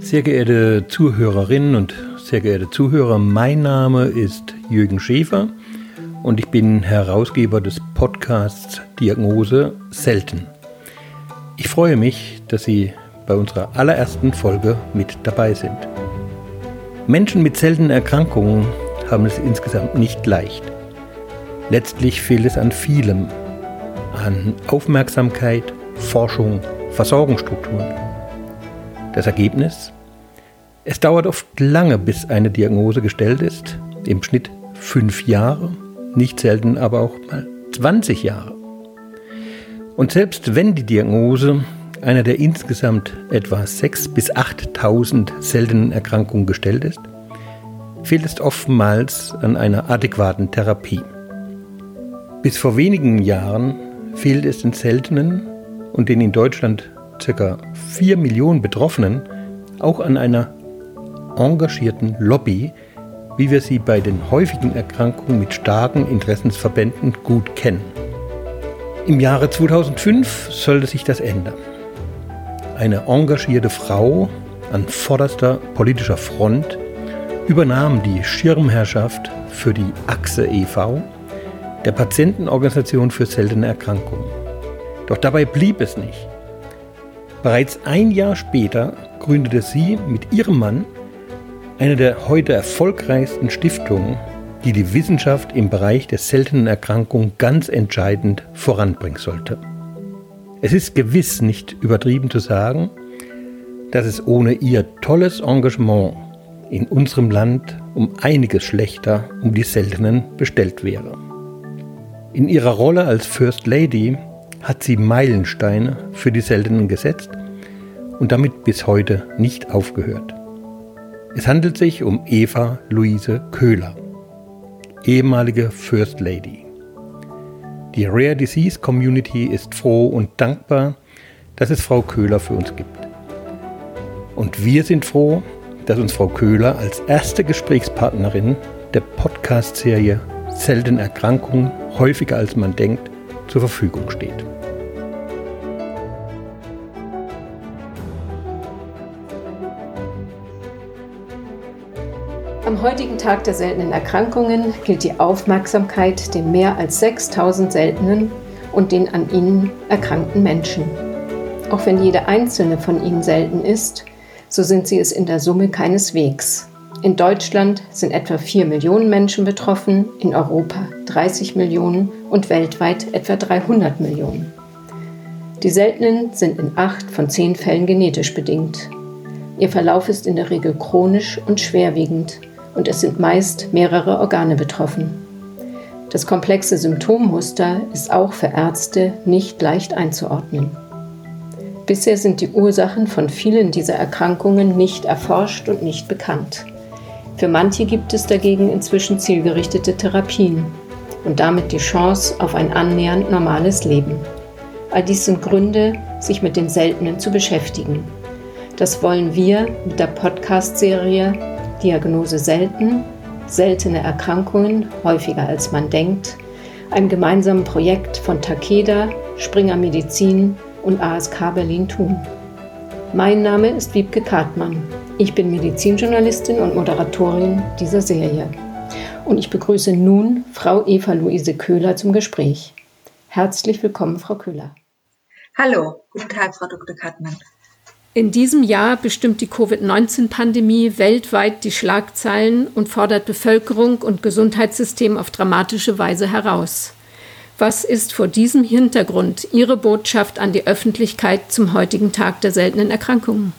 Sehr geehrte Zuhörerinnen und sehr geehrte Zuhörer, mein Name ist Jürgen Schäfer und ich bin Herausgeber des Podcasts Diagnose Selten. Ich freue mich, dass Sie bei unserer allerersten Folge mit dabei sind. Menschen mit seltenen Erkrankungen haben es insgesamt nicht leicht. Letztlich fehlt es an vielem, an Aufmerksamkeit, Forschung, Versorgungsstrukturen. Das Ergebnis? Es dauert oft lange, bis eine Diagnose gestellt ist, im Schnitt fünf Jahre, nicht selten aber auch mal 20 Jahre. Und selbst wenn die Diagnose einer der insgesamt etwa 6.000 bis 8.000 seltenen Erkrankungen gestellt ist, fehlt es oftmals an einer adäquaten Therapie. Bis vor wenigen Jahren fehlt es den seltenen und den in Deutschland ca. 4 Millionen Betroffenen auch an einer engagierten Lobby, wie wir sie bei den häufigen Erkrankungen mit starken Interessensverbänden gut kennen. Im Jahre 2005 sollte sich das ändern. Eine engagierte Frau an vorderster politischer Front übernahm die Schirmherrschaft für die Achse e.V., der Patientenorganisation für seltene Erkrankungen. Doch dabei blieb es nicht. Bereits ein Jahr später gründete sie mit ihrem Mann eine der heute erfolgreichsten Stiftungen, die die Wissenschaft im Bereich der seltenen Erkrankungen ganz entscheidend voranbringen sollte. Es ist gewiss nicht übertrieben zu sagen, dass es ohne ihr tolles Engagement in unserem Land um einiges schlechter um die Seltenen bestellt wäre. In ihrer Rolle als First Lady hat sie Meilensteine für die Seltenen gesetzt und damit bis heute nicht aufgehört. Es handelt sich um Eva Luise Köhler, ehemalige First Lady. Die Rare Disease Community ist froh und dankbar, dass es Frau Köhler für uns gibt. Und wir sind froh, dass uns Frau Köhler als erste Gesprächspartnerin der Podcast-Serie Selten Erkrankungen häufiger als man denkt zur Verfügung steht. Am heutigen Tag der seltenen Erkrankungen gilt die Aufmerksamkeit den mehr als 6000 seltenen und den an ihnen erkrankten Menschen. Auch wenn jede einzelne von ihnen selten ist, so sind sie es in der Summe keineswegs. In Deutschland sind etwa 4 Millionen Menschen betroffen, in Europa 30 Millionen und weltweit etwa 300 Millionen. Die seltenen sind in acht von zehn Fällen genetisch bedingt. Ihr Verlauf ist in der Regel chronisch und schwerwiegend und es sind meist mehrere Organe betroffen. Das komplexe Symptommuster ist auch für Ärzte nicht leicht einzuordnen. Bisher sind die Ursachen von vielen dieser Erkrankungen nicht erforscht und nicht bekannt. Für manche gibt es dagegen inzwischen zielgerichtete Therapien und damit die Chance auf ein annähernd normales Leben. All dies sind Gründe, sich mit den Seltenen zu beschäftigen. Das wollen wir mit der Podcast-Serie Diagnose selten, seltene Erkrankungen häufiger als man denkt, einem gemeinsamen Projekt von Takeda, Springer Medizin und ASK Berlin tun. Mein Name ist Wiebke Kartmann. Ich bin Medizinjournalistin und Moderatorin dieser Serie. Und ich begrüße nun Frau Eva Luise Köhler zum Gespräch. Herzlich willkommen, Frau Köhler. Hallo, guten Tag, Frau Dr. Kartmann. In diesem Jahr bestimmt die Covid-19-Pandemie weltweit die Schlagzeilen und fordert Bevölkerung und Gesundheitssystem auf dramatische Weise heraus. Was ist vor diesem Hintergrund Ihre Botschaft an die Öffentlichkeit zum heutigen Tag der seltenen Erkrankungen?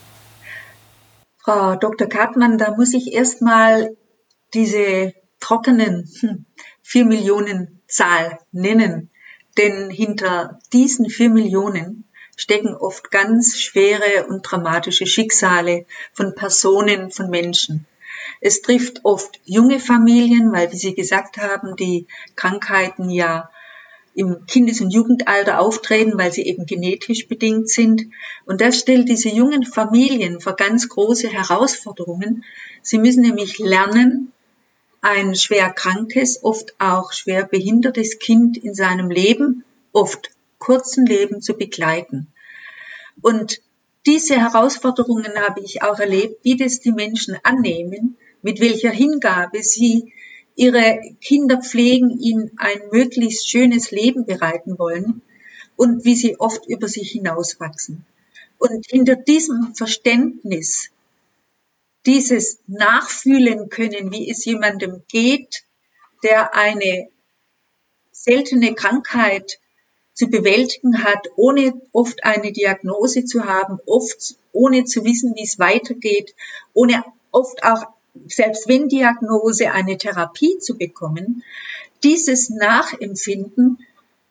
Frau Dr. Kartmann, da muss ich erstmal diese trockenen hm, vier Millionen Zahl nennen. Denn hinter diesen vier Millionen stecken oft ganz schwere und dramatische Schicksale von Personen, von Menschen. Es trifft oft junge Familien, weil, wie Sie gesagt haben, die Krankheiten ja im Kindes- und Jugendalter auftreten, weil sie eben genetisch bedingt sind. Und das stellt diese jungen Familien vor ganz große Herausforderungen. Sie müssen nämlich lernen, ein schwer krankes, oft auch schwer behindertes Kind in seinem Leben, oft kurzen Leben zu begleiten. Und diese Herausforderungen habe ich auch erlebt, wie das die Menschen annehmen, mit welcher Hingabe sie ihre Kinder pflegen, ihnen ein möglichst schönes Leben bereiten wollen und wie sie oft über sich hinauswachsen. Und hinter diesem Verständnis, dieses Nachfühlen können, wie es jemandem geht, der eine seltene Krankheit zu bewältigen hat, ohne oft eine Diagnose zu haben, oft ohne zu wissen, wie es weitergeht, ohne oft auch, selbst wenn Diagnose, eine Therapie zu bekommen. Dieses Nachempfinden,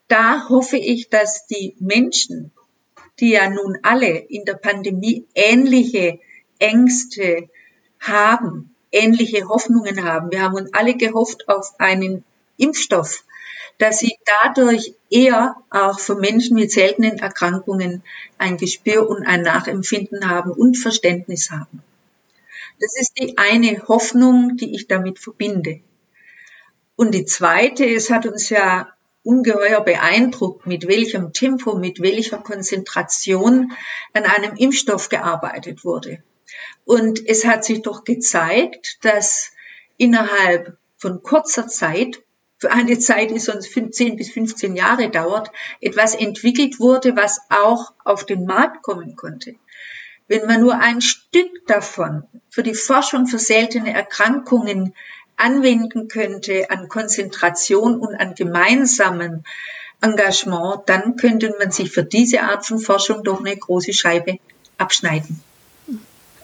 da hoffe ich, dass die Menschen, die ja nun alle in der Pandemie ähnliche Ängste haben, ähnliche Hoffnungen haben. Wir haben uns alle gehofft auf einen Impfstoff, dass sie dadurch eher auch für Menschen mit seltenen Erkrankungen ein Gespür und ein Nachempfinden haben und Verständnis haben. Das ist die eine Hoffnung, die ich damit verbinde. Und die zweite, es hat uns ja ungeheuer beeindruckt, mit welchem Tempo, mit welcher Konzentration an einem Impfstoff gearbeitet wurde. Und es hat sich doch gezeigt, dass innerhalb von kurzer Zeit für eine Zeit, die sonst 10 bis 15 Jahre dauert, etwas entwickelt wurde, was auch auf den Markt kommen konnte. Wenn man nur ein Stück davon für die Forschung für seltene Erkrankungen anwenden könnte an Konzentration und an gemeinsamen Engagement, dann könnte man sich für diese Art von Forschung doch eine große Scheibe abschneiden.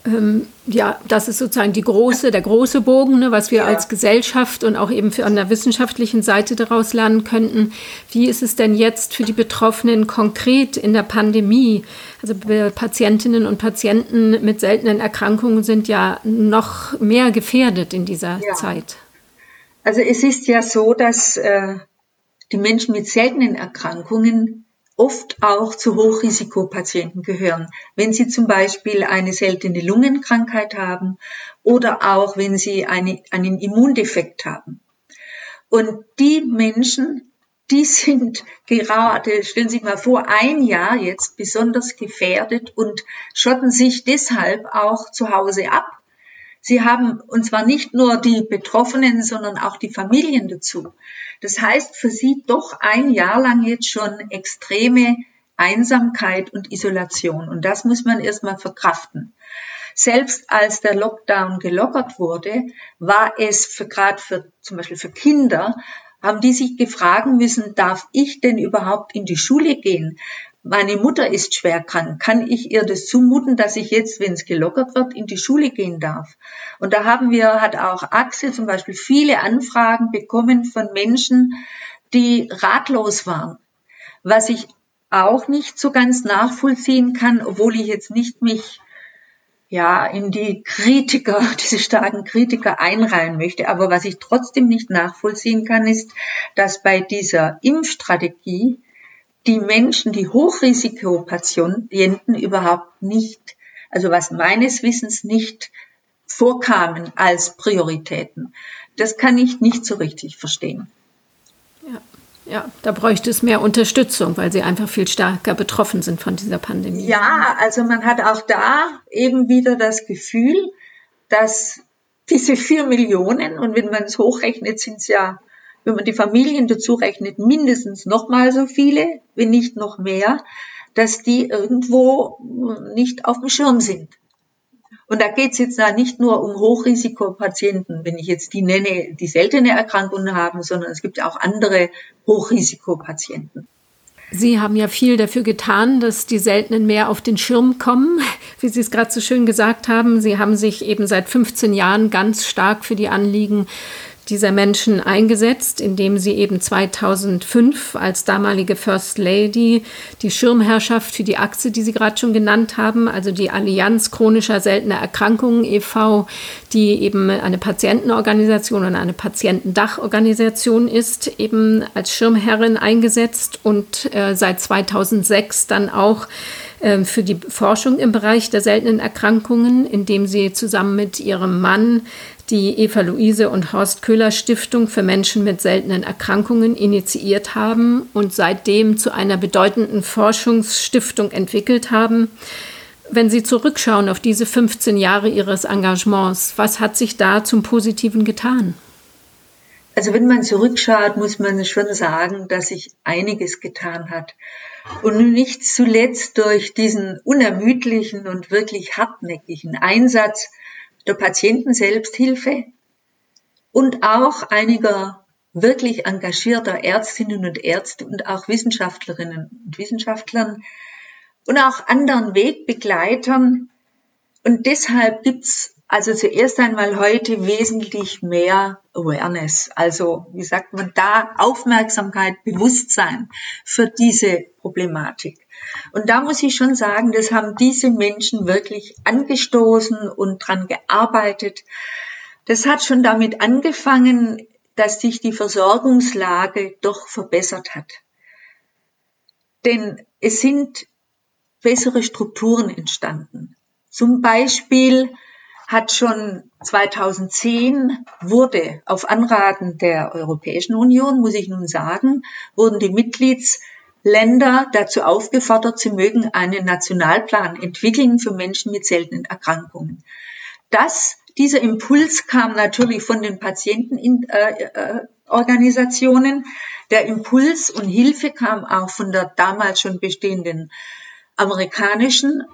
Ähm, ja, das ist sozusagen die große, der große Bogen, ne, was wir ja. als Gesellschaft und auch eben für an der wissenschaftlichen Seite daraus lernen könnten. Wie ist es denn jetzt für die Betroffenen konkret in der Pandemie? Also Patientinnen und Patienten mit seltenen Erkrankungen sind ja noch mehr gefährdet in dieser ja. Zeit. Also es ist ja so, dass äh, die Menschen mit seltenen Erkrankungen oft auch zu Hochrisikopatienten gehören. Wenn sie zum Beispiel eine seltene Lungenkrankheit haben oder auch wenn sie eine, einen Immundefekt haben. Und die Menschen, die sind gerade, stellen Sie sich mal vor, ein Jahr jetzt besonders gefährdet und schotten sich deshalb auch zu Hause ab. Sie haben, und zwar nicht nur die Betroffenen, sondern auch die Familien dazu. Das heißt für sie doch ein Jahr lang jetzt schon extreme Einsamkeit und Isolation. Und das muss man erstmal verkraften. Selbst als der Lockdown gelockert wurde, war es für, gerade für, zum Beispiel für Kinder, haben die sich gefragt müssen, darf ich denn überhaupt in die Schule gehen? Meine Mutter ist schwer krank, kann ich ihr das zumuten, dass ich jetzt, wenn es gelockert wird, in die Schule gehen darf? Und da haben wir, hat auch Axel zum Beispiel viele Anfragen bekommen von Menschen, die ratlos waren. Was ich auch nicht so ganz nachvollziehen kann, obwohl ich jetzt nicht mich ja in die Kritiker, diese starken Kritiker einreihen möchte. Aber was ich trotzdem nicht nachvollziehen kann, ist, dass bei dieser Impfstrategie die Menschen, die Hochrisikopatienten überhaupt nicht, also was meines Wissens nicht vorkamen als Prioritäten. Das kann ich nicht so richtig verstehen. Ja, ja, da bräuchte es mehr Unterstützung, weil sie einfach viel stärker betroffen sind von dieser Pandemie. Ja, also man hat auch da eben wieder das Gefühl, dass diese vier Millionen, und wenn man es hochrechnet, sind es ja wenn man die Familien dazu rechnet, mindestens nochmal so viele, wenn nicht noch mehr, dass die irgendwo nicht auf dem Schirm sind. Und da geht es jetzt nicht nur um Hochrisikopatienten, wenn ich jetzt die nenne, die seltene Erkrankungen haben, sondern es gibt auch andere Hochrisikopatienten. Sie haben ja viel dafür getan, dass die Seltenen mehr auf den Schirm kommen, wie Sie es gerade so schön gesagt haben. Sie haben sich eben seit 15 Jahren ganz stark für die Anliegen dieser Menschen eingesetzt, indem sie eben 2005 als damalige First Lady die Schirmherrschaft für die Achse, die Sie gerade schon genannt haben, also die Allianz chronischer seltener Erkrankungen e.V., die eben eine Patientenorganisation und eine Patientendachorganisation ist, eben als Schirmherrin eingesetzt und äh, seit 2006 dann auch für die Forschung im Bereich der seltenen Erkrankungen, indem sie zusammen mit ihrem Mann die Eva-Luise und Horst Köhler Stiftung für Menschen mit seltenen Erkrankungen initiiert haben und seitdem zu einer bedeutenden Forschungsstiftung entwickelt haben. Wenn Sie zurückschauen auf diese 15 Jahre Ihres Engagements, was hat sich da zum Positiven getan? Also wenn man zurückschaut, muss man schon sagen, dass sich einiges getan hat. Und nicht zuletzt durch diesen unermüdlichen und wirklich hartnäckigen Einsatz der Patientenselbsthilfe und auch einiger wirklich engagierter Ärztinnen und Ärzte und auch Wissenschaftlerinnen und Wissenschaftlern und auch anderen Wegbegleitern. Und deshalb gibt's also zuerst einmal heute wesentlich mehr Awareness, also wie sagt man da, Aufmerksamkeit, Bewusstsein für diese Problematik. Und da muss ich schon sagen, das haben diese Menschen wirklich angestoßen und dran gearbeitet. Das hat schon damit angefangen, dass sich die Versorgungslage doch verbessert hat. Denn es sind bessere Strukturen entstanden. Zum Beispiel hat schon 2010 wurde auf Anraten der Europäischen Union, muss ich nun sagen, wurden die Mitgliedsländer dazu aufgefordert, sie mögen einen Nationalplan entwickeln für Menschen mit seltenen Erkrankungen. Das, dieser Impuls kam natürlich von den Patientenorganisationen. Äh, äh, der Impuls und Hilfe kam auch von der damals schon bestehenden amerikanischen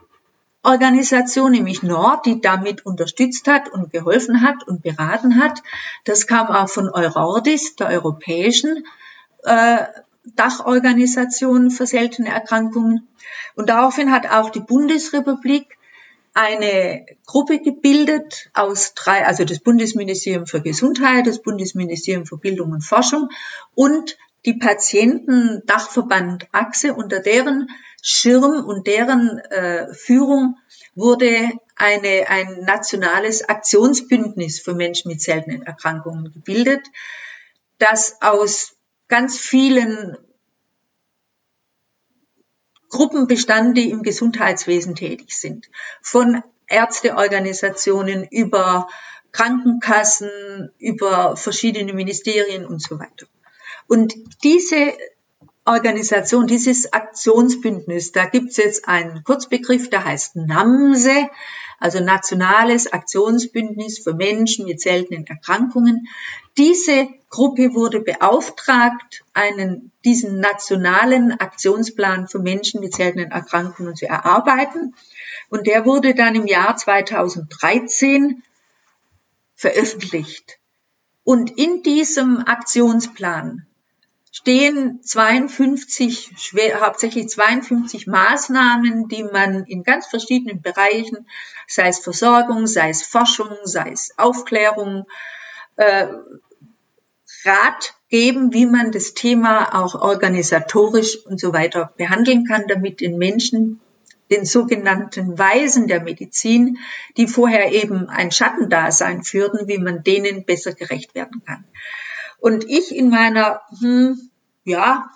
Organisation, nämlich Nord, die damit unterstützt hat und geholfen hat und beraten hat. Das kam auch von Eurordis, der europäischen äh, Dachorganisation für seltene Erkrankungen. Und daraufhin hat auch die Bundesrepublik eine Gruppe gebildet aus drei, also das Bundesministerium für Gesundheit, das Bundesministerium für Bildung und Forschung und die Patienten-Dachverband Achse, unter deren Schirm und deren äh, Führung wurde eine, ein nationales Aktionsbündnis für Menschen mit seltenen Erkrankungen gebildet, das aus ganz vielen Gruppen bestand, die im Gesundheitswesen tätig sind. Von Ärzteorganisationen über Krankenkassen, über verschiedene Ministerien und so weiter. Und diese Organisation, dieses Aktionsbündnis, da gibt's jetzt einen Kurzbegriff, der heißt NAMSE, also Nationales Aktionsbündnis für Menschen mit seltenen Erkrankungen. Diese Gruppe wurde beauftragt, einen, diesen nationalen Aktionsplan für Menschen mit seltenen Erkrankungen zu erarbeiten. Und der wurde dann im Jahr 2013 veröffentlicht. Und in diesem Aktionsplan stehen 52, schwer, hauptsächlich 52 Maßnahmen, die man in ganz verschiedenen Bereichen, sei es Versorgung, sei es Forschung, sei es Aufklärung, äh, Rat geben, wie man das Thema auch organisatorisch und so weiter behandeln kann, damit den Menschen, den sogenannten Weisen der Medizin, die vorher eben ein Schattendasein führten, wie man denen besser gerecht werden kann. Und ich in meiner, hm, ja,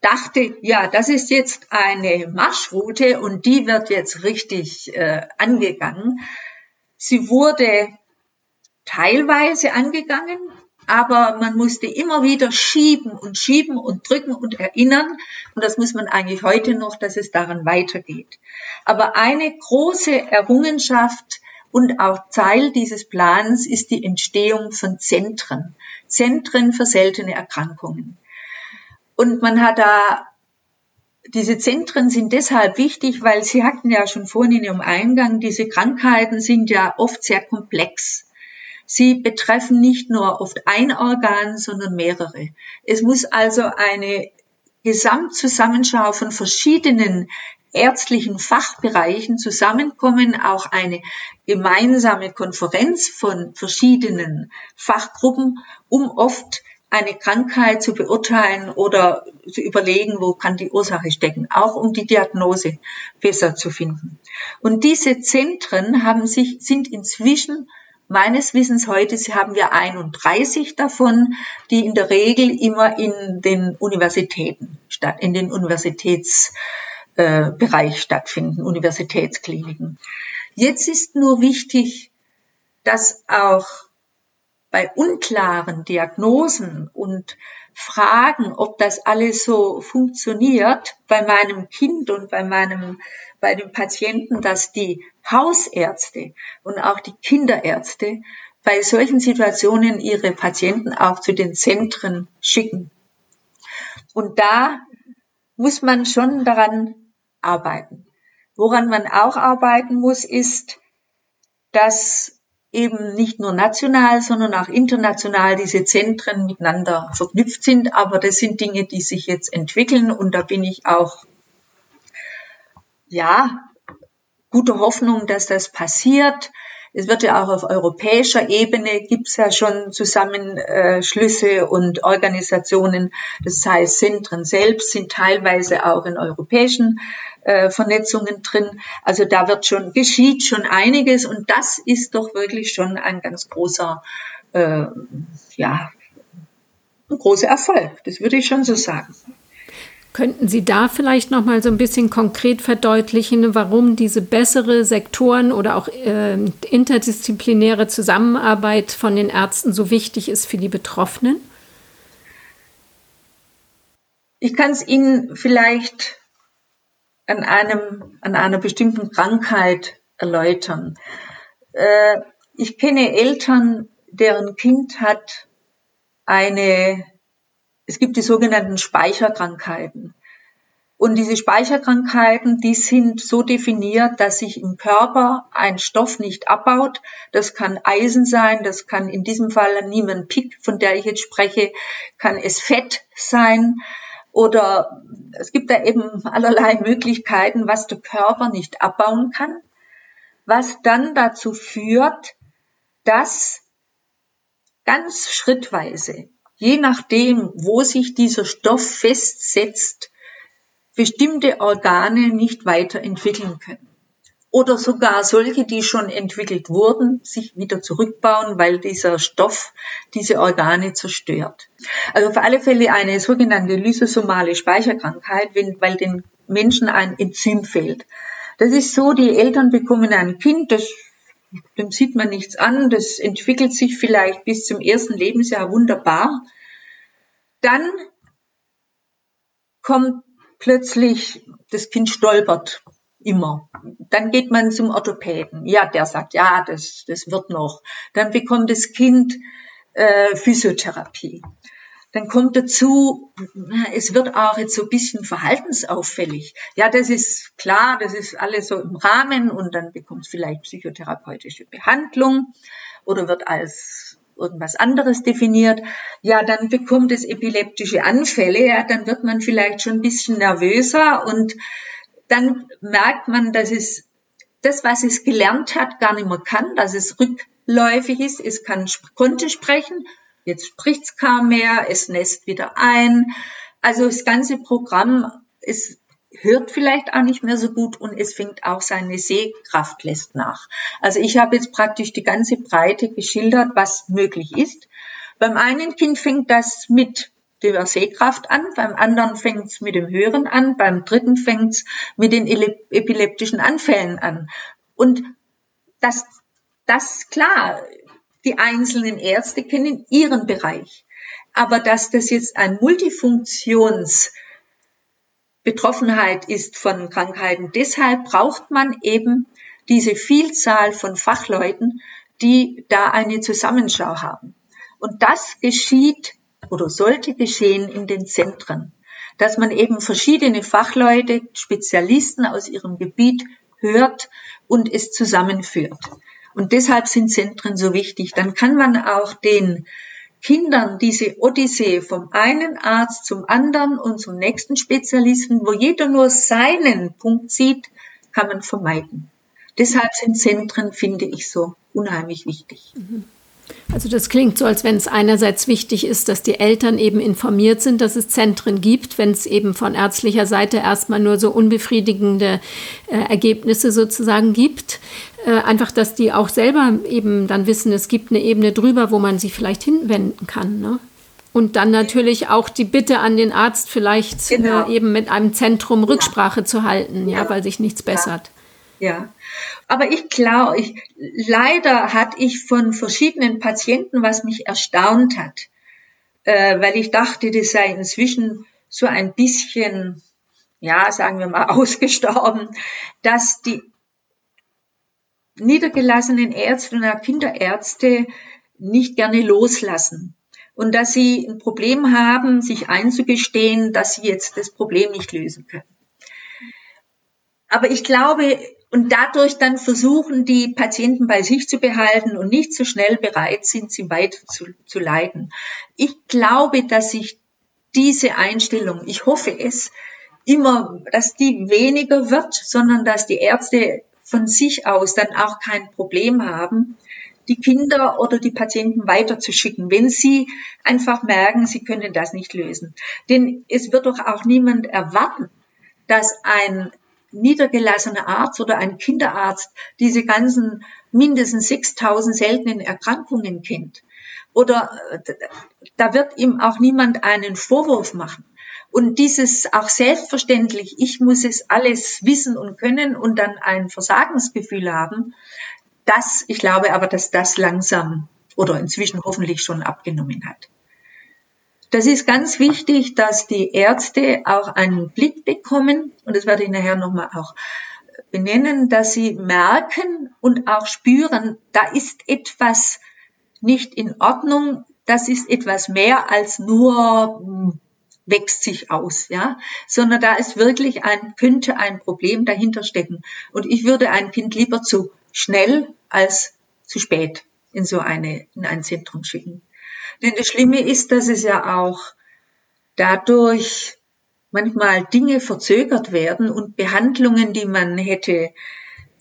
dachte, ja, das ist jetzt eine Marschroute und die wird jetzt richtig äh, angegangen. Sie wurde teilweise angegangen, aber man musste immer wieder schieben und schieben und drücken und erinnern. Und das muss man eigentlich heute noch, dass es daran weitergeht. Aber eine große Errungenschaft und auch Teil dieses Plans ist die Entstehung von Zentren. Zentren für seltene Erkrankungen. Und man hat da, diese Zentren sind deshalb wichtig, weil Sie hatten ja schon vorhin in Ihrem Eingang, diese Krankheiten sind ja oft sehr komplex. Sie betreffen nicht nur oft ein Organ, sondern mehrere. Es muss also eine Gesamtzusammenschau von verschiedenen ärztlichen Fachbereichen zusammenkommen, auch eine gemeinsame Konferenz von verschiedenen Fachgruppen, um oft eine Krankheit zu beurteilen oder zu überlegen, wo kann die Ursache stecken, auch um die Diagnose besser zu finden. Und diese Zentren haben sich, sind inzwischen meines Wissens heute haben wir 31 davon, die in der Regel immer in den Universitäten statt, in den Universitäts äh, Bereich stattfinden, Universitätskliniken. Jetzt ist nur wichtig, dass auch bei unklaren Diagnosen und fragen, ob das alles so funktioniert bei meinem Kind und bei meinem, bei dem Patienten, dass die Hausärzte und auch die Kinderärzte bei solchen Situationen ihre Patienten auch zu den Zentren schicken. Und da muss man schon daran arbeiten. Woran man auch arbeiten muss, ist, dass eben nicht nur national, sondern auch international diese Zentren miteinander verknüpft sind. Aber das sind Dinge, die sich jetzt entwickeln und da bin ich auch, ja, guter Hoffnung, dass das passiert. Es wird ja auch auf europäischer Ebene gibt es ja schon Zusammenschlüsse und Organisationen. Das heißt, Zentren selbst sind teilweise auch in europäischen äh, Vernetzungen drin. Also da wird schon, geschieht schon einiges und das ist doch wirklich schon ein ganz großer, äh, ja, ein großer Erfolg. Das würde ich schon so sagen. Könnten Sie da vielleicht noch mal so ein bisschen konkret verdeutlichen, warum diese bessere Sektoren- oder auch äh, interdisziplinäre Zusammenarbeit von den Ärzten so wichtig ist für die Betroffenen? Ich kann es Ihnen vielleicht an einem, an einer bestimmten Krankheit erläutern. Äh, ich kenne Eltern, deren Kind hat eine, es gibt die sogenannten Speicherkrankheiten. Und diese Speicherkrankheiten, die sind so definiert, dass sich im Körper ein Stoff nicht abbaut. Das kann Eisen sein, das kann in diesem Fall niemand Pick, von der ich jetzt spreche, kann es Fett sein, oder es gibt da eben allerlei Möglichkeiten, was der Körper nicht abbauen kann, was dann dazu führt, dass ganz schrittweise, je nachdem, wo sich dieser Stoff festsetzt, bestimmte Organe nicht weiterentwickeln können oder sogar solche, die schon entwickelt wurden, sich wieder zurückbauen, weil dieser Stoff diese Organe zerstört. Also auf alle Fälle eine sogenannte lysosomale Speicherkrankheit, weil den Menschen ein Enzym fehlt. Das ist so, die Eltern bekommen ein Kind, das, dem sieht man nichts an, das entwickelt sich vielleicht bis zum ersten Lebensjahr wunderbar. Dann kommt plötzlich, das Kind stolpert immer. Dann geht man zum Orthopäden. Ja, der sagt, ja, das, das wird noch. Dann bekommt das Kind äh, Physiotherapie. Dann kommt dazu, es wird auch jetzt so ein bisschen verhaltensauffällig. Ja, das ist klar, das ist alles so im Rahmen und dann bekommt es vielleicht psychotherapeutische Behandlung oder wird als irgendwas anderes definiert. Ja, dann bekommt es epileptische Anfälle, ja, dann wird man vielleicht schon ein bisschen nervöser und dann merkt man, dass es das, was es gelernt hat, gar nicht mehr kann, dass es rückläufig ist. Es kann, konnte sprechen, jetzt spricht es kaum mehr, es nässt wieder ein. Also das ganze Programm, es hört vielleicht auch nicht mehr so gut und es fängt auch seine Sehkraft lässt nach. Also ich habe jetzt praktisch die ganze Breite geschildert, was möglich ist. Beim einen Kind fängt das mit der Sehkraft an, beim anderen fängt es mit dem Hören an, beim dritten fängt es mit den epileptischen Anfällen an. Und das, das klar, die einzelnen Ärzte kennen ihren Bereich. Aber dass das jetzt ein Multifunktions Betroffenheit ist von Krankheiten. Deshalb braucht man eben diese Vielzahl von Fachleuten, die da eine Zusammenschau haben. Und das geschieht oder sollte geschehen in den Zentren, dass man eben verschiedene Fachleute, Spezialisten aus ihrem Gebiet hört und es zusammenführt. Und deshalb sind Zentren so wichtig. Dann kann man auch den Kindern diese Odyssee vom einen Arzt zum anderen und zum nächsten Spezialisten, wo jeder nur seinen Punkt sieht, kann man vermeiden. Deshalb sind Zentren, finde ich, so unheimlich wichtig. Mhm. Also das klingt so, als wenn es einerseits wichtig ist, dass die Eltern eben informiert sind, dass es Zentren gibt, wenn es eben von ärztlicher Seite erstmal nur so unbefriedigende äh, Ergebnisse sozusagen gibt. Äh, einfach, dass die auch selber eben dann wissen, es gibt eine Ebene drüber, wo man sich vielleicht hinwenden kann. Ne? Und dann natürlich auch die Bitte an den Arzt, vielleicht genau. äh, eben mit einem Zentrum Rücksprache ja. zu halten, ja, ja, weil sich nichts bessert. Ja. Aber ich glaube, ich, leider hatte ich von verschiedenen Patienten, was mich erstaunt hat, äh, weil ich dachte, das sei inzwischen so ein bisschen, ja, sagen wir mal, ausgestorben, dass die niedergelassenen Ärzte und Kinderärzte nicht gerne loslassen und dass sie ein Problem haben, sich einzugestehen, dass sie jetzt das Problem nicht lösen können. Aber ich glaube, und dadurch dann versuchen, die Patienten bei sich zu behalten und nicht so schnell bereit sind, sie weiter zu, zu leiten. Ich glaube, dass sich diese Einstellung, ich hoffe es, immer, dass die weniger wird, sondern dass die Ärzte von sich aus dann auch kein Problem haben, die Kinder oder die Patienten weiterzuschicken, wenn sie einfach merken, sie können das nicht lösen. Denn es wird doch auch niemand erwarten, dass ein niedergelassener Arzt oder ein Kinderarzt diese ganzen mindestens 6000 seltenen Erkrankungen kennt. Oder äh, da wird ihm auch niemand einen Vorwurf machen. Und dieses auch selbstverständlich, ich muss es alles wissen und können und dann ein Versagensgefühl haben, das, ich glaube aber, dass das langsam oder inzwischen hoffentlich schon abgenommen hat. Das ist ganz wichtig, dass die Ärzte auch einen Blick bekommen, und das werde ich nachher nochmal auch benennen, dass sie merken und auch spüren, da ist etwas nicht in Ordnung, das ist etwas mehr als nur hm, wächst sich aus, ja, sondern da ist wirklich ein, könnte ein Problem dahinter stecken. Und ich würde ein Kind lieber zu schnell als zu spät in so eine, in ein Zentrum schicken. Denn das Schlimme ist, dass es ja auch dadurch manchmal Dinge verzögert werden und Behandlungen, die man hätte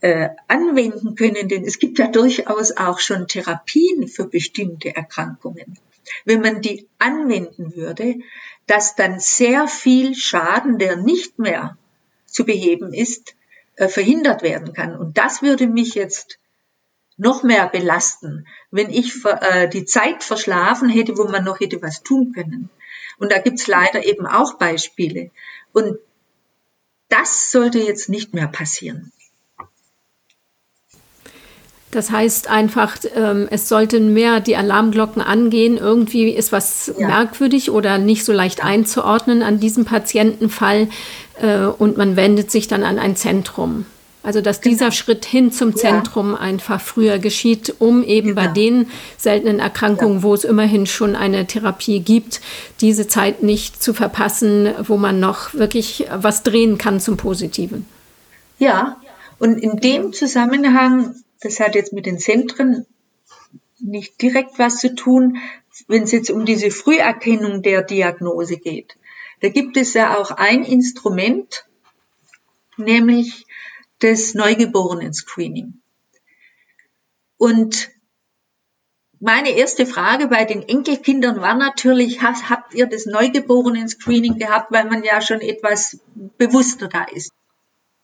äh, anwenden können, denn es gibt ja durchaus auch schon Therapien für bestimmte Erkrankungen. Wenn man die anwenden würde, dass dann sehr viel Schaden, der nicht mehr zu beheben ist, äh, verhindert werden kann. Und das würde mich jetzt noch mehr belasten, wenn ich äh, die Zeit verschlafen hätte, wo man noch hätte was tun können. Und da gibt's leider eben auch Beispiele. Und das sollte jetzt nicht mehr passieren. Das heißt einfach, ähm, es sollten mehr die Alarmglocken angehen. Irgendwie ist was ja. merkwürdig oder nicht so leicht einzuordnen an diesem Patientenfall äh, und man wendet sich dann an ein Zentrum. Also dass genau. dieser Schritt hin zum Zentrum ja. einfach früher geschieht, um eben genau. bei den seltenen Erkrankungen, ja. wo es immerhin schon eine Therapie gibt, diese Zeit nicht zu verpassen, wo man noch wirklich was drehen kann zum Positiven. Ja, und in dem Zusammenhang, das hat jetzt mit den Zentren nicht direkt was zu tun, wenn es jetzt um diese Früherkennung der Diagnose geht. Da gibt es ja auch ein Instrument, nämlich des Neugeborenen-Screening. Und meine erste Frage bei den Enkelkindern war natürlich, habt ihr das Neugeborenen-Screening gehabt, weil man ja schon etwas bewusster da ist.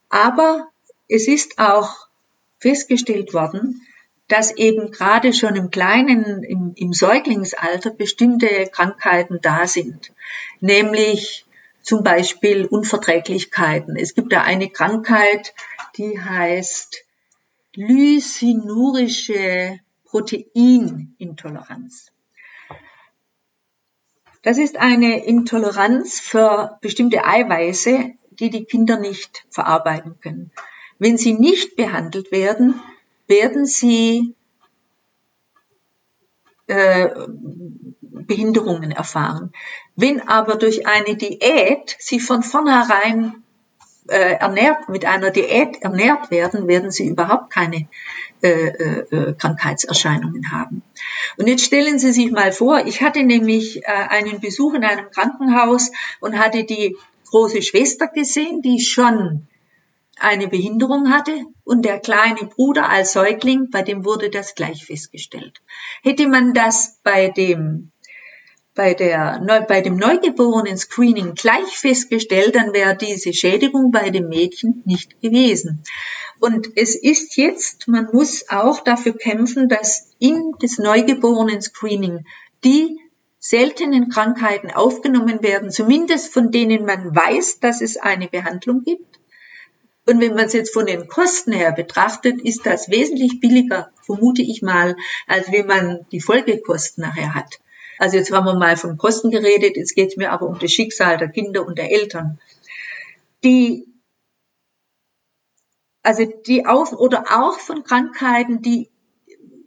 Aber es ist auch festgestellt worden, dass eben gerade schon im kleinen, im, im Säuglingsalter bestimmte Krankheiten da sind. Nämlich zum Beispiel Unverträglichkeiten. Es gibt da eine Krankheit, die heißt lysinurische Proteinintoleranz. Das ist eine Intoleranz für bestimmte Eiweiße, die die Kinder nicht verarbeiten können. Wenn sie nicht behandelt werden, werden sie äh, Behinderungen erfahren. Wenn aber durch eine Diät sie von vornherein äh, ernährt, mit einer Diät ernährt werden, werden sie überhaupt keine äh, äh, äh, Krankheitserscheinungen haben. Und jetzt stellen Sie sich mal vor, ich hatte nämlich äh, einen Besuch in einem Krankenhaus und hatte die große Schwester gesehen, die schon eine Behinderung hatte und der kleine Bruder als Säugling, bei dem wurde das gleich festgestellt. Hätte man das bei dem bei, der, bei dem neugeborenen Screening gleich festgestellt, dann wäre diese Schädigung bei dem Mädchen nicht gewesen. Und es ist jetzt, man muss auch dafür kämpfen, dass in das neugeborenen Screening die seltenen Krankheiten aufgenommen werden, zumindest von denen man weiß, dass es eine Behandlung gibt. Und wenn man es jetzt von den Kosten her betrachtet, ist das wesentlich billiger, vermute ich mal, als wenn man die Folgekosten nachher hat. Also jetzt haben wir mal von Kosten geredet, jetzt geht es mir aber um das Schicksal der Kinder und der Eltern. Die, also die auf, oder auch von Krankheiten, die,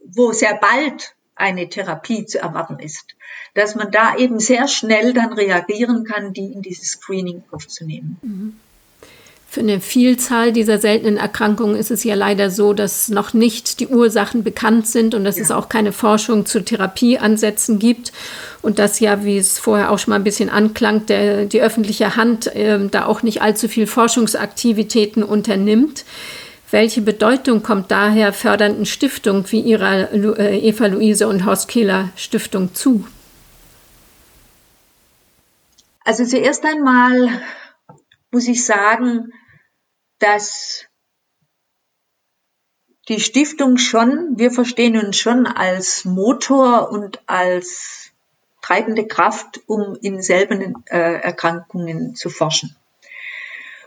wo sehr bald eine Therapie zu erwarten ist, dass man da eben sehr schnell dann reagieren kann, die in dieses Screening aufzunehmen. Mhm. Für eine Vielzahl dieser seltenen Erkrankungen ist es ja leider so, dass noch nicht die Ursachen bekannt sind und dass ja. es auch keine Forschung zu Therapieansätzen gibt und dass ja, wie es vorher auch schon mal ein bisschen anklang, der, die öffentliche Hand äh, da auch nicht allzu viel Forschungsaktivitäten unternimmt. Welche Bedeutung kommt daher fördernden Stiftungen wie ihrer äh, Eva Luise und Horst Kehler Stiftung zu? Also zuerst einmal muss ich sagen, dass die Stiftung schon, wir verstehen uns schon als Motor und als treibende Kraft, um in selben äh, Erkrankungen zu forschen.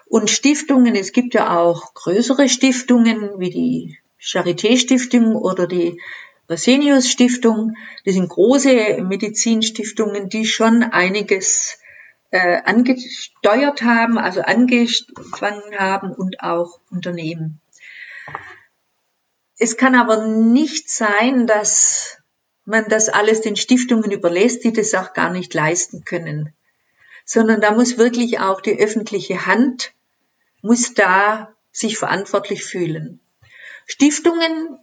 Und Stiftungen, es gibt ja auch größere Stiftungen wie die Charité-Stiftung oder die Resenius Stiftung. Das sind große Medizinstiftungen, die schon einiges äh, angesteuert haben, also angefangen haben und auch Unternehmen. Es kann aber nicht sein, dass man das alles den Stiftungen überlässt, die das auch gar nicht leisten können, sondern da muss wirklich auch die öffentliche Hand, muss da sich verantwortlich fühlen. Stiftungen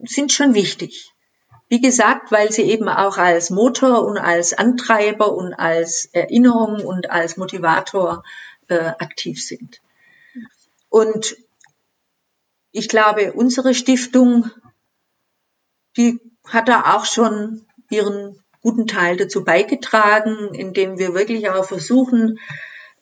sind schon wichtig. Wie gesagt, weil sie eben auch als Motor und als Antreiber und als Erinnerung und als Motivator äh, aktiv sind. Und ich glaube, unsere Stiftung, die hat da auch schon ihren guten Teil dazu beigetragen, indem wir wirklich auch versuchen,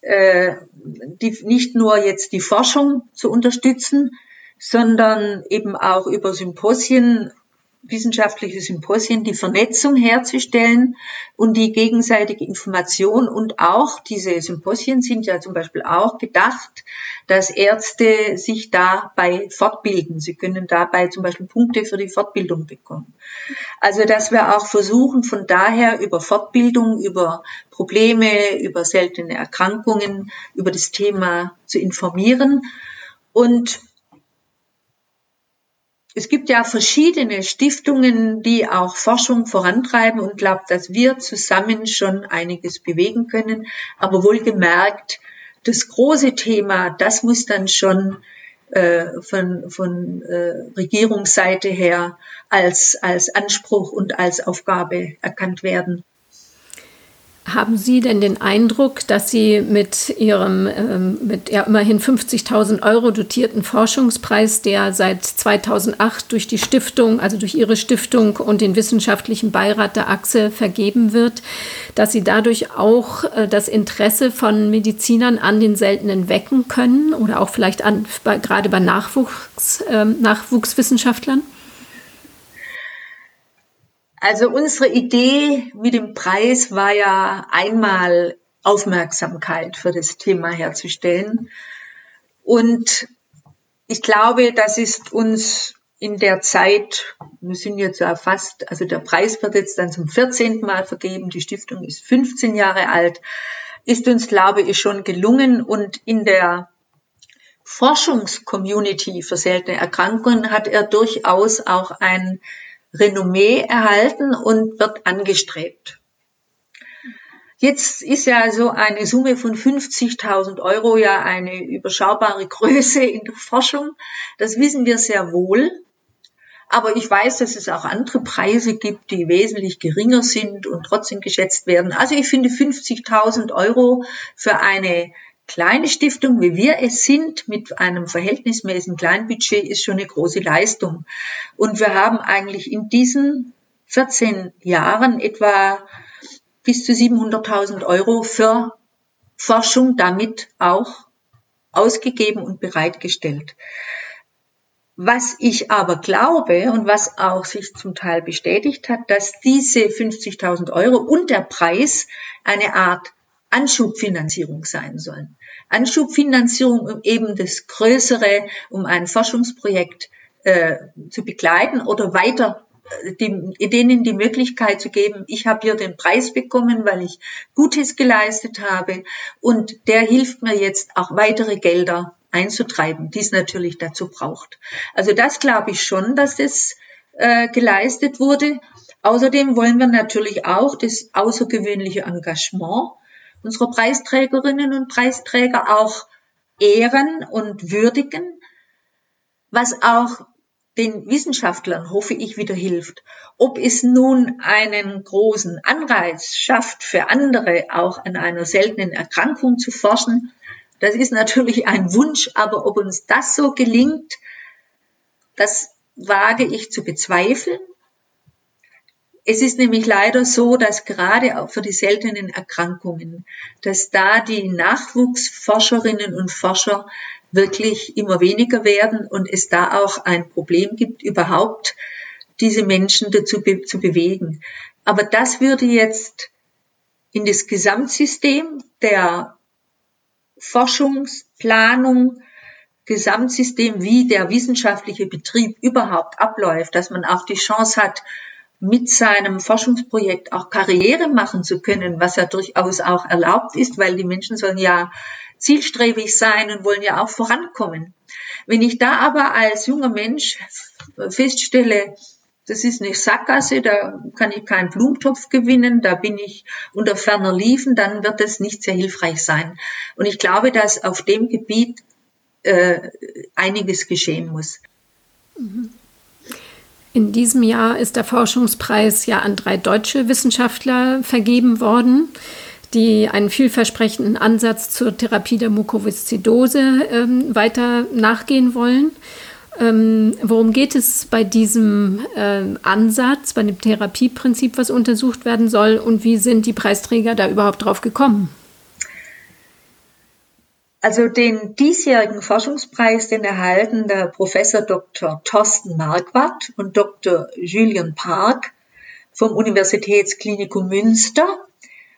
äh, die, nicht nur jetzt die Forschung zu unterstützen, sondern eben auch über Symposien wissenschaftliche Symposien, die Vernetzung herzustellen und die gegenseitige Information und auch diese Symposien sind ja zum Beispiel auch gedacht, dass Ärzte sich dabei fortbilden. Sie können dabei zum Beispiel Punkte für die Fortbildung bekommen. Also, dass wir auch versuchen, von daher über Fortbildung, über Probleme, über seltene Erkrankungen, über das Thema zu informieren und es gibt ja verschiedene Stiftungen, die auch Forschung vorantreiben und glaube, dass wir zusammen schon einiges bewegen können. Aber wohlgemerkt, das große Thema, das muss dann schon äh, von, von äh, Regierungsseite her als, als Anspruch und als Aufgabe erkannt werden. Haben Sie denn den Eindruck, dass Sie mit Ihrem ähm, mit ja, immerhin 50.000 Euro dotierten Forschungspreis, der seit 2008 durch die Stiftung, also durch Ihre Stiftung und den wissenschaftlichen Beirat der Achse vergeben wird, dass Sie dadurch auch äh, das Interesse von Medizinern an den Seltenen wecken können oder auch vielleicht an, bei, gerade bei Nachwuchs, äh, Nachwuchswissenschaftlern? Also unsere Idee mit dem Preis war ja einmal Aufmerksamkeit für das Thema herzustellen. Und ich glaube, das ist uns in der Zeit, wir sind jetzt ja fast, also der Preis wird jetzt dann zum 14. Mal vergeben, die Stiftung ist 15 Jahre alt, ist uns, glaube ich, schon gelungen und in der Forschungscommunity für seltene Erkrankungen hat er durchaus auch ein Renommee erhalten und wird angestrebt. Jetzt ist ja so eine Summe von 50.000 Euro ja eine überschaubare Größe in der Forschung. Das wissen wir sehr wohl. Aber ich weiß, dass es auch andere Preise gibt, die wesentlich geringer sind und trotzdem geschätzt werden. Also ich finde 50.000 Euro für eine kleine Stiftung, wie wir es sind, mit einem verhältnismäßigen Kleinbudget, ist schon eine große Leistung. Und wir haben eigentlich in diesen 14 Jahren etwa bis zu 700.000 Euro für Forschung damit auch ausgegeben und bereitgestellt. Was ich aber glaube und was auch sich zum Teil bestätigt hat, dass diese 50.000 Euro und der Preis eine Art Anschubfinanzierung sein sollen. Anschubfinanzierung, um eben das Größere, um ein Forschungsprojekt äh, zu begleiten oder weiter die, denen die Möglichkeit zu geben, ich habe hier den Preis bekommen, weil ich Gutes geleistet habe und der hilft mir jetzt auch weitere Gelder einzutreiben, die es natürlich dazu braucht. Also das glaube ich schon, dass das äh, geleistet wurde. Außerdem wollen wir natürlich auch das außergewöhnliche Engagement unserer Preisträgerinnen und Preisträger auch ehren und würdigen, was auch den Wissenschaftlern, hoffe ich, wieder hilft. Ob es nun einen großen Anreiz schafft, für andere auch an einer seltenen Erkrankung zu forschen, das ist natürlich ein Wunsch, aber ob uns das so gelingt, das wage ich zu bezweifeln. Es ist nämlich leider so, dass gerade auch für die seltenen Erkrankungen, dass da die Nachwuchsforscherinnen und Forscher wirklich immer weniger werden und es da auch ein Problem gibt, überhaupt diese Menschen dazu be zu bewegen. Aber das würde jetzt in das Gesamtsystem der Forschungsplanung, Gesamtsystem, wie der wissenschaftliche Betrieb überhaupt abläuft, dass man auch die Chance hat, mit seinem Forschungsprojekt auch Karriere machen zu können, was ja durchaus auch erlaubt ist, weil die Menschen sollen ja zielstrebig sein und wollen ja auch vorankommen. Wenn ich da aber als junger Mensch feststelle, das ist eine Sackgasse, da kann ich keinen Blumentopf gewinnen, da bin ich unter ferner Liefen, dann wird das nicht sehr hilfreich sein. Und ich glaube, dass auf dem Gebiet äh, einiges geschehen muss. In diesem Jahr ist der Forschungspreis ja an drei deutsche Wissenschaftler vergeben worden die einen vielversprechenden Ansatz zur Therapie der Mukoviszidose ähm, weiter nachgehen wollen. Ähm, worum geht es bei diesem äh, Ansatz, bei dem Therapieprinzip, was untersucht werden soll und wie sind die Preisträger da überhaupt drauf gekommen? Also den diesjährigen Forschungspreis, den erhalten der Professor Dr. Thorsten Marquardt und Dr. Julian Park vom Universitätsklinikum Münster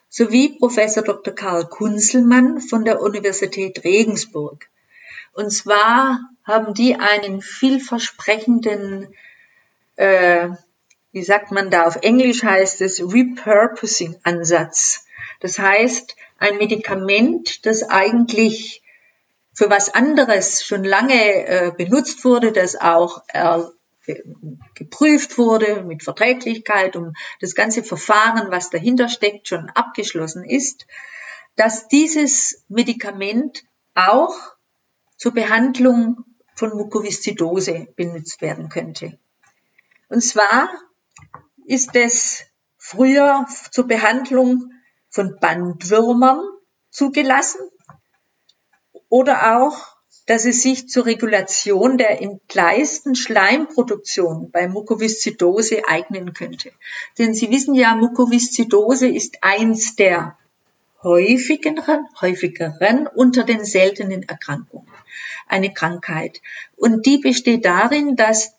sowie Professor Dr. Karl Kunzelmann von der Universität Regensburg. Und zwar haben die einen vielversprechenden, äh, wie sagt man da, auf Englisch heißt es Repurposing-Ansatz. Das heißt, ein Medikament, das eigentlich für was anderes schon lange äh, benutzt wurde, das auch äh, geprüft wurde mit Verträglichkeit, um das ganze Verfahren, was dahinter steckt, schon abgeschlossen ist, dass dieses Medikament auch zur Behandlung von Mukoviszidose benutzt werden könnte. Und zwar ist es früher zur Behandlung von Bandwürmern zugelassen oder auch dass es sich zur Regulation der entgleisten Schleimproduktion bei Mukoviszidose eignen könnte. Denn Sie wissen ja, Mukoviszidose ist eins der häufigeren, häufigeren unter den seltenen Erkrankungen. Eine Krankheit. Und die besteht darin, dass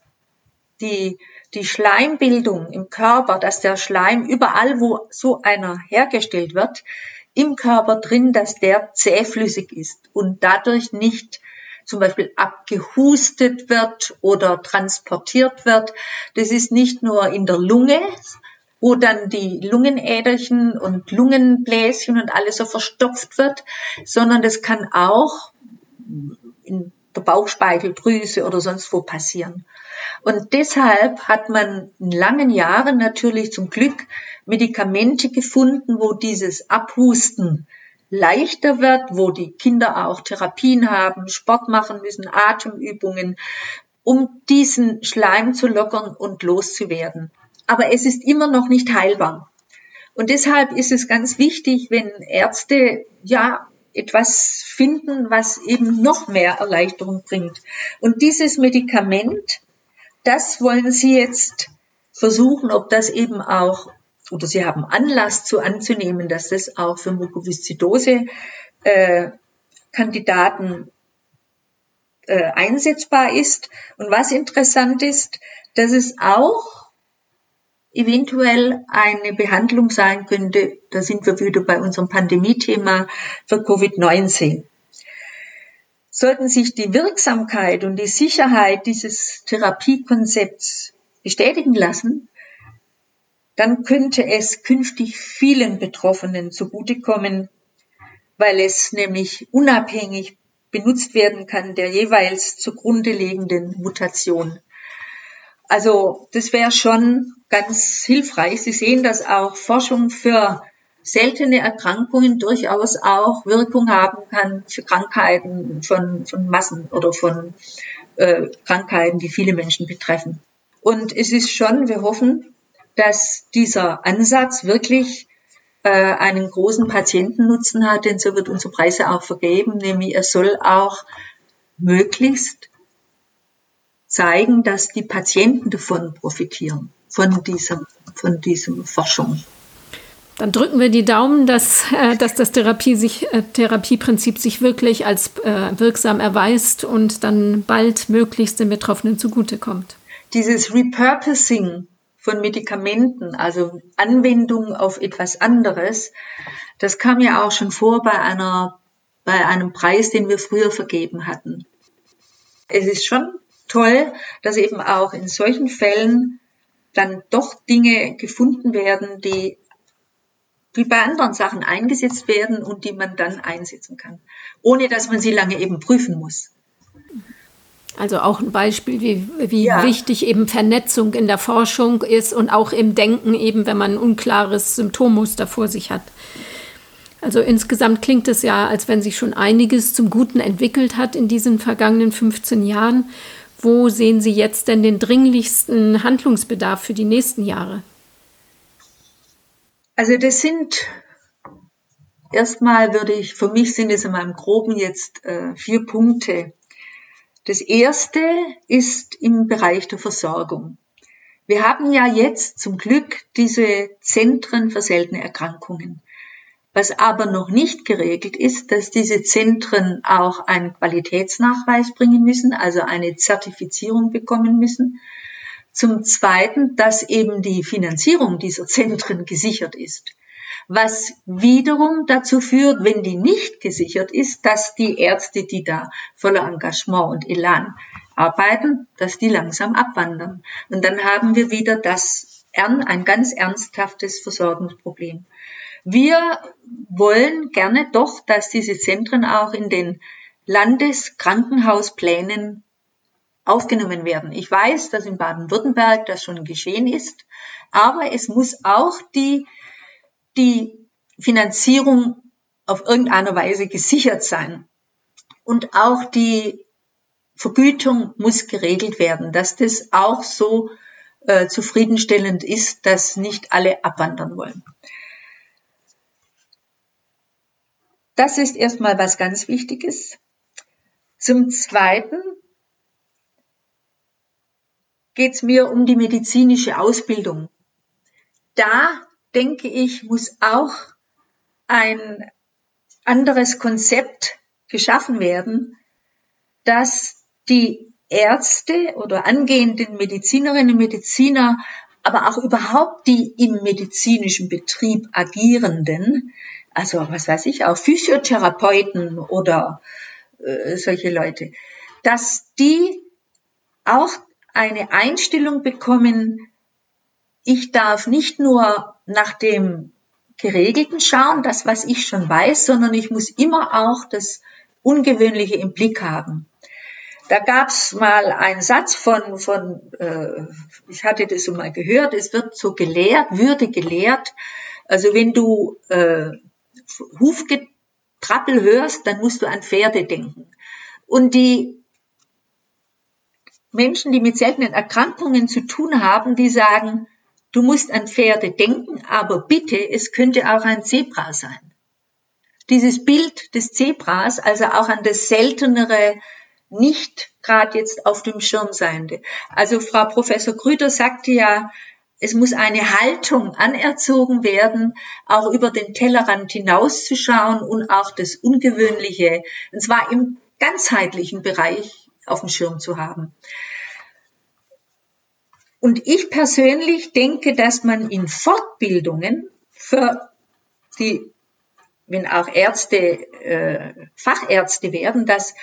die, die Schleimbildung im Körper, dass der Schleim überall, wo so einer hergestellt wird, im Körper drin, dass der zähflüssig ist und dadurch nicht zum Beispiel abgehustet wird oder transportiert wird. Das ist nicht nur in der Lunge, wo dann die Lungenäderchen und Lungenbläschen und alles so verstopft wird, sondern das kann auch in der Bauchspeicheldrüse oder sonst wo passieren. Und deshalb hat man in langen Jahren natürlich zum Glück Medikamente gefunden, wo dieses Abhusten leichter wird, wo die Kinder auch Therapien haben, Sport machen müssen, Atemübungen, um diesen Schleim zu lockern und loszuwerden. Aber es ist immer noch nicht heilbar. Und deshalb ist es ganz wichtig, wenn Ärzte ja etwas finden, was eben noch mehr Erleichterung bringt. Und dieses Medikament, das wollen Sie jetzt versuchen, ob das eben auch oder sie haben Anlass zu anzunehmen, dass das auch für Mukoviszidose äh, äh, einsetzbar ist. Und was interessant ist, dass es auch eventuell eine Behandlung sein könnte, da sind wir wieder bei unserem Pandemie-Thema für Covid-19. Sollten sich die Wirksamkeit und die Sicherheit dieses Therapiekonzepts bestätigen lassen, dann könnte es künftig vielen Betroffenen zugutekommen, weil es nämlich unabhängig benutzt werden kann der jeweils zugrunde liegenden Mutation. Also das wäre schon ganz hilfreich. Sie sehen, dass auch Forschung für seltene Erkrankungen durchaus auch Wirkung haben kann für Krankheiten von, von Massen oder von äh, Krankheiten, die viele Menschen betreffen. Und es ist schon, wir hoffen, dass dieser Ansatz wirklich äh, einen großen Patientennutzen hat, denn so wird unsere Preise auch vergeben, nämlich er soll auch möglichst zeigen, dass die Patienten davon profitieren, von dieser, von dieser Forschung. Dann drücken wir die Daumen, dass, äh, dass das Therapie sich, äh, Therapieprinzip sich wirklich als äh, wirksam erweist und dann bald möglichst den Betroffenen zugutekommt. Dieses Repurposing von Medikamenten, also Anwendung auf etwas anderes, das kam ja auch schon vor bei einer, bei einem Preis, den wir früher vergeben hatten. Es ist schon toll, dass eben auch in solchen Fällen dann doch Dinge gefunden werden, die, die bei anderen Sachen eingesetzt werden und die man dann einsetzen kann, ohne dass man sie lange eben prüfen muss. Also auch ein Beispiel, wie, wie ja. wichtig eben Vernetzung in der Forschung ist und auch im Denken eben, wenn man ein unklares Symptommuster vor sich hat. Also insgesamt klingt es ja, als wenn sich schon einiges zum Guten entwickelt hat in diesen vergangenen 15 Jahren. Wo sehen Sie jetzt denn den dringlichsten Handlungsbedarf für die nächsten Jahre? Also das sind erstmal würde ich, für mich sind es in meinem Groben jetzt äh, vier Punkte. Das erste ist im Bereich der Versorgung. Wir haben ja jetzt zum Glück diese Zentren für seltene Erkrankungen. Was aber noch nicht geregelt ist, dass diese Zentren auch einen Qualitätsnachweis bringen müssen, also eine Zertifizierung bekommen müssen. Zum Zweiten, dass eben die Finanzierung dieser Zentren gesichert ist was wiederum dazu führt, wenn die nicht gesichert ist, dass die Ärzte, die da voller Engagement und Elan arbeiten, dass die langsam abwandern. Und dann haben wir wieder das ein ganz ernsthaftes Versorgungsproblem. Wir wollen gerne doch, dass diese Zentren auch in den Landeskrankenhausplänen aufgenommen werden. Ich weiß, dass in Baden-Württemberg das schon geschehen ist, aber es muss auch die die Finanzierung auf irgendeine Weise gesichert sein. Und auch die Vergütung muss geregelt werden, dass das auch so äh, zufriedenstellend ist, dass nicht alle abwandern wollen. Das ist erstmal was ganz Wichtiges. Zum Zweiten geht es mir um die medizinische Ausbildung. Da denke ich, muss auch ein anderes Konzept geschaffen werden, dass die Ärzte oder angehenden Medizinerinnen und Mediziner, aber auch überhaupt die im medizinischen Betrieb agierenden, also was weiß ich, auch Physiotherapeuten oder äh, solche Leute, dass die auch eine Einstellung bekommen, ich darf nicht nur nach dem Geregelten schauen, das, was ich schon weiß, sondern ich muss immer auch das Ungewöhnliche im Blick haben. Da gab's mal einen Satz von, von äh, ich hatte das so mal gehört, es wird so gelehrt, würde gelehrt. Also wenn du äh, Hufgetrappel hörst, dann musst du an Pferde denken. Und die Menschen, die mit seltenen Erkrankungen zu tun haben, die sagen, Du musst an Pferde denken, aber bitte, es könnte auch ein Zebra sein. Dieses Bild des Zebras, also auch an das seltenere, nicht gerade jetzt auf dem Schirm seiende. Also Frau Professor Grüter sagte ja, es muss eine Haltung anerzogen werden, auch über den Tellerrand hinauszuschauen und auch das Ungewöhnliche, und zwar im ganzheitlichen Bereich auf dem Schirm zu haben. Und ich persönlich denke, dass man in Fortbildungen für die, wenn auch Ärzte äh, Fachärzte werden, dass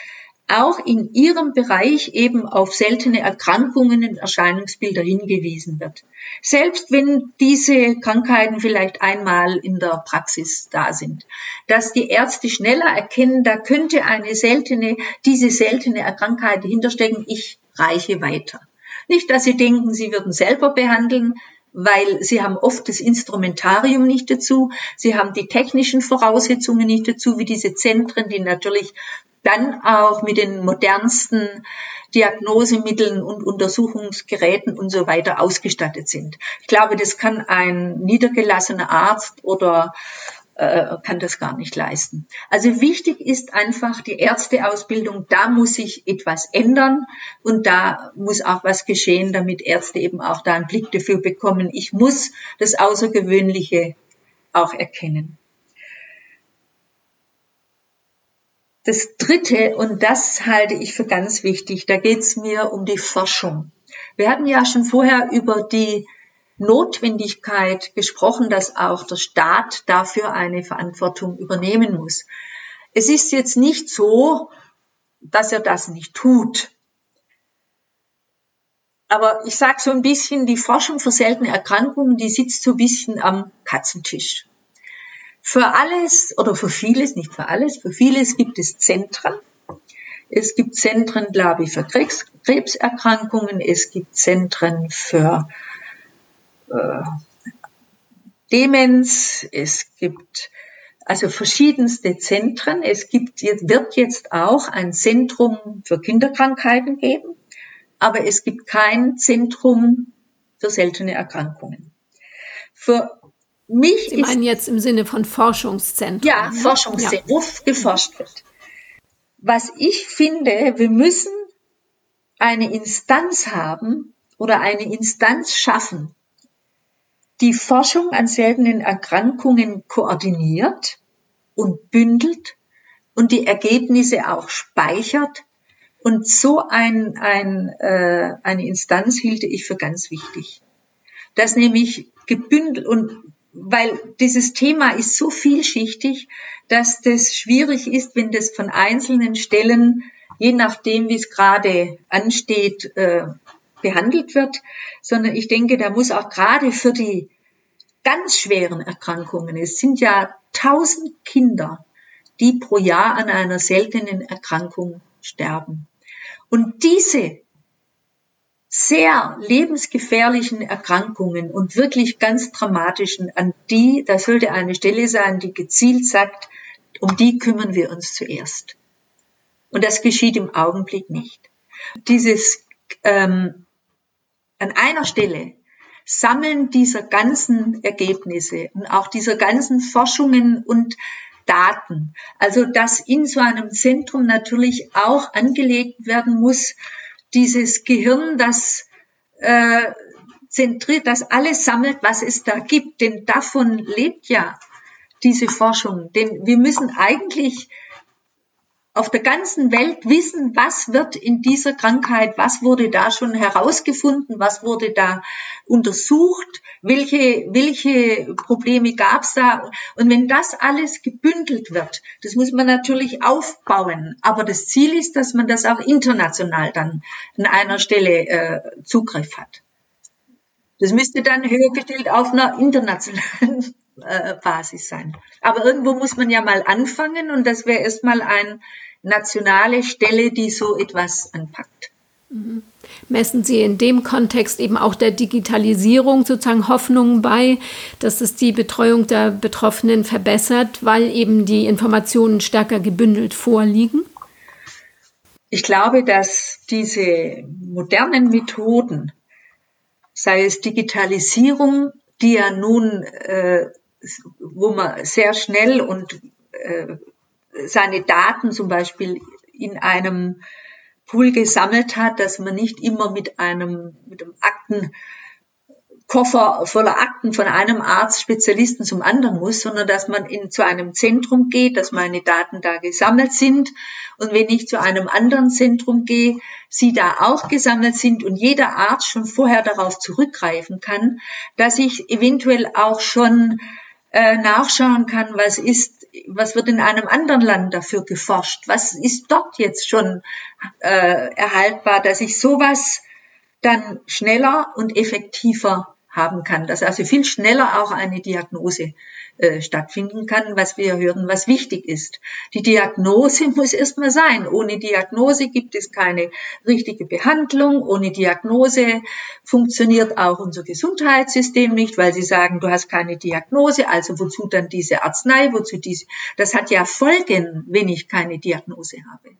auch in ihrem Bereich eben auf seltene Erkrankungen und Erscheinungsbilder hingewiesen wird. Selbst wenn diese Krankheiten vielleicht einmal in der Praxis da sind. Dass die Ärzte schneller erkennen, da könnte eine seltene, diese seltene Krankheit hinterstecken, ich reiche weiter. Nicht, dass sie denken, sie würden selber behandeln, weil sie haben oft das Instrumentarium nicht dazu, sie haben die technischen Voraussetzungen nicht dazu, wie diese Zentren, die natürlich dann auch mit den modernsten Diagnosemitteln und Untersuchungsgeräten und so weiter ausgestattet sind. Ich glaube, das kann ein niedergelassener Arzt oder äh, kann das gar nicht leisten. Also wichtig ist einfach die Ärzteausbildung, da muss sich etwas ändern und da muss auch was geschehen, damit Ärzte eben auch da einen Blick dafür bekommen. Ich muss das Außergewöhnliche auch erkennen. Das Dritte, und das halte ich für ganz wichtig, da geht es mir um die Forschung. Wir hatten ja schon vorher über die Notwendigkeit gesprochen, dass auch der Staat dafür eine Verantwortung übernehmen muss. Es ist jetzt nicht so, dass er das nicht tut. Aber ich sage so ein bisschen, die Forschung für seltene Erkrankungen, die sitzt so ein bisschen am Katzentisch. Für alles oder für vieles, nicht für alles, für vieles gibt es Zentren. Es gibt Zentren, glaube ich, für Krebs, Krebserkrankungen. Es gibt Zentren für äh, Demenz, es gibt also verschiedenste Zentren. Es gibt, wird jetzt auch ein Zentrum für Kinderkrankheiten geben, aber es gibt kein Zentrum für seltene Erkrankungen. Für mich Sie meinen jetzt im Sinne von Forschungszentren? Ja, ne? Forschungszentren, ja. wo geforscht wird. Was ich finde, wir müssen eine Instanz haben oder eine Instanz schaffen, die Forschung an seltenen Erkrankungen koordiniert und bündelt und die Ergebnisse auch speichert. Und so ein, ein, äh, eine Instanz hielte ich für ganz wichtig. Das nämlich gebündelt und weil dieses Thema ist so vielschichtig, dass das schwierig ist, wenn das von einzelnen Stellen, je nachdem, wie es gerade ansteht, äh, behandelt wird, sondern ich denke, da muss auch gerade für die ganz schweren Erkrankungen, es sind ja tausend Kinder, die pro Jahr an einer seltenen Erkrankung sterben. Und diese sehr lebensgefährlichen Erkrankungen und wirklich ganz dramatischen, an die, da sollte eine Stelle sein, die gezielt sagt, um die kümmern wir uns zuerst. Und das geschieht im Augenblick nicht. Dieses ähm, an einer Stelle Sammeln dieser ganzen Ergebnisse und auch dieser ganzen Forschungen und Daten. Also dass in so einem Zentrum natürlich auch angelegt werden muss, dieses Gehirn, das äh, zentriert, das alles sammelt, was es da gibt. Denn davon lebt ja diese Forschung. Denn wir müssen eigentlich auf der ganzen Welt wissen, was wird in dieser Krankheit, was wurde da schon herausgefunden, was wurde da untersucht, welche, welche Probleme gab es da. Und wenn das alles gebündelt wird, das muss man natürlich aufbauen. Aber das Ziel ist, dass man das auch international dann an einer Stelle äh, Zugriff hat. Das müsste dann höher gestellt auf einer internationalen äh, Basis sein. Aber irgendwo muss man ja mal anfangen und das wäre erstmal ein nationale Stelle, die so etwas anpackt. Mhm. Messen Sie in dem Kontext eben auch der Digitalisierung sozusagen Hoffnungen bei, dass es die Betreuung der Betroffenen verbessert, weil eben die Informationen stärker gebündelt vorliegen? Ich glaube, dass diese modernen Methoden, sei es Digitalisierung, die ja nun, äh, wo man sehr schnell und äh, seine Daten zum Beispiel in einem Pool gesammelt hat, dass man nicht immer mit einem, mit einem Aktenkoffer voller Akten von einem Arzt, Spezialisten zum anderen muss, sondern dass man in, zu einem Zentrum geht, dass meine Daten da gesammelt sind. Und wenn ich zu einem anderen Zentrum gehe, sie da auch gesammelt sind und jeder Arzt schon vorher darauf zurückgreifen kann, dass ich eventuell auch schon äh, nachschauen kann, was ist was wird in einem anderen Land dafür geforscht? Was ist dort jetzt schon äh, erhaltbar, dass ich sowas dann schneller und effektiver haben kann, dass also viel schneller auch eine Diagnose äh, stattfinden kann, was wir hören, was wichtig ist. Die Diagnose muss erstmal sein. Ohne Diagnose gibt es keine richtige Behandlung. Ohne Diagnose funktioniert auch unser Gesundheitssystem nicht, weil sie sagen, du hast keine Diagnose, also wozu dann diese Arznei, wozu diese, das hat ja Folgen, wenn ich keine Diagnose habe.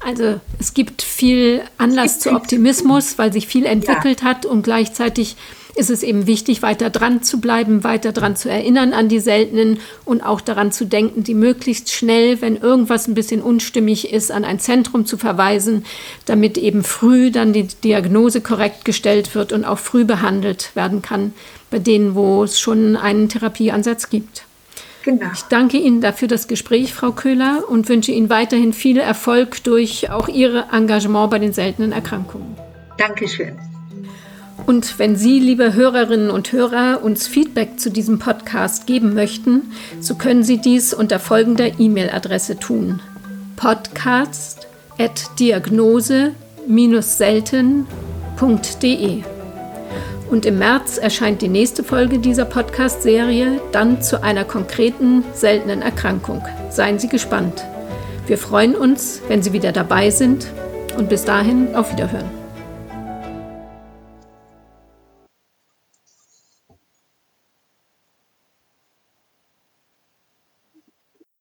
Also es gibt viel Anlass gibt zu Optimismus, weil sich viel entwickelt ja. hat und gleichzeitig ist es eben wichtig, weiter dran zu bleiben, weiter dran zu erinnern an die Seltenen und auch daran zu denken, die möglichst schnell, wenn irgendwas ein bisschen unstimmig ist, an ein Zentrum zu verweisen, damit eben früh dann die Diagnose korrekt gestellt wird und auch früh behandelt werden kann bei denen, wo es schon einen Therapieansatz gibt. Genau. Ich danke Ihnen dafür das Gespräch, Frau Köhler, und wünsche Ihnen weiterhin viel Erfolg durch auch Ihr Engagement bei den seltenen Erkrankungen. Dankeschön. Und wenn Sie, liebe Hörerinnen und Hörer, uns Feedback zu diesem Podcast geben möchten, so können Sie dies unter folgender E-Mail-Adresse tun: podcast@diagnose-selten.de. Und im März erscheint die nächste Folge dieser Podcast-Serie dann zu einer konkreten seltenen Erkrankung. Seien Sie gespannt. Wir freuen uns, wenn Sie wieder dabei sind und bis dahin auf Wiederhören.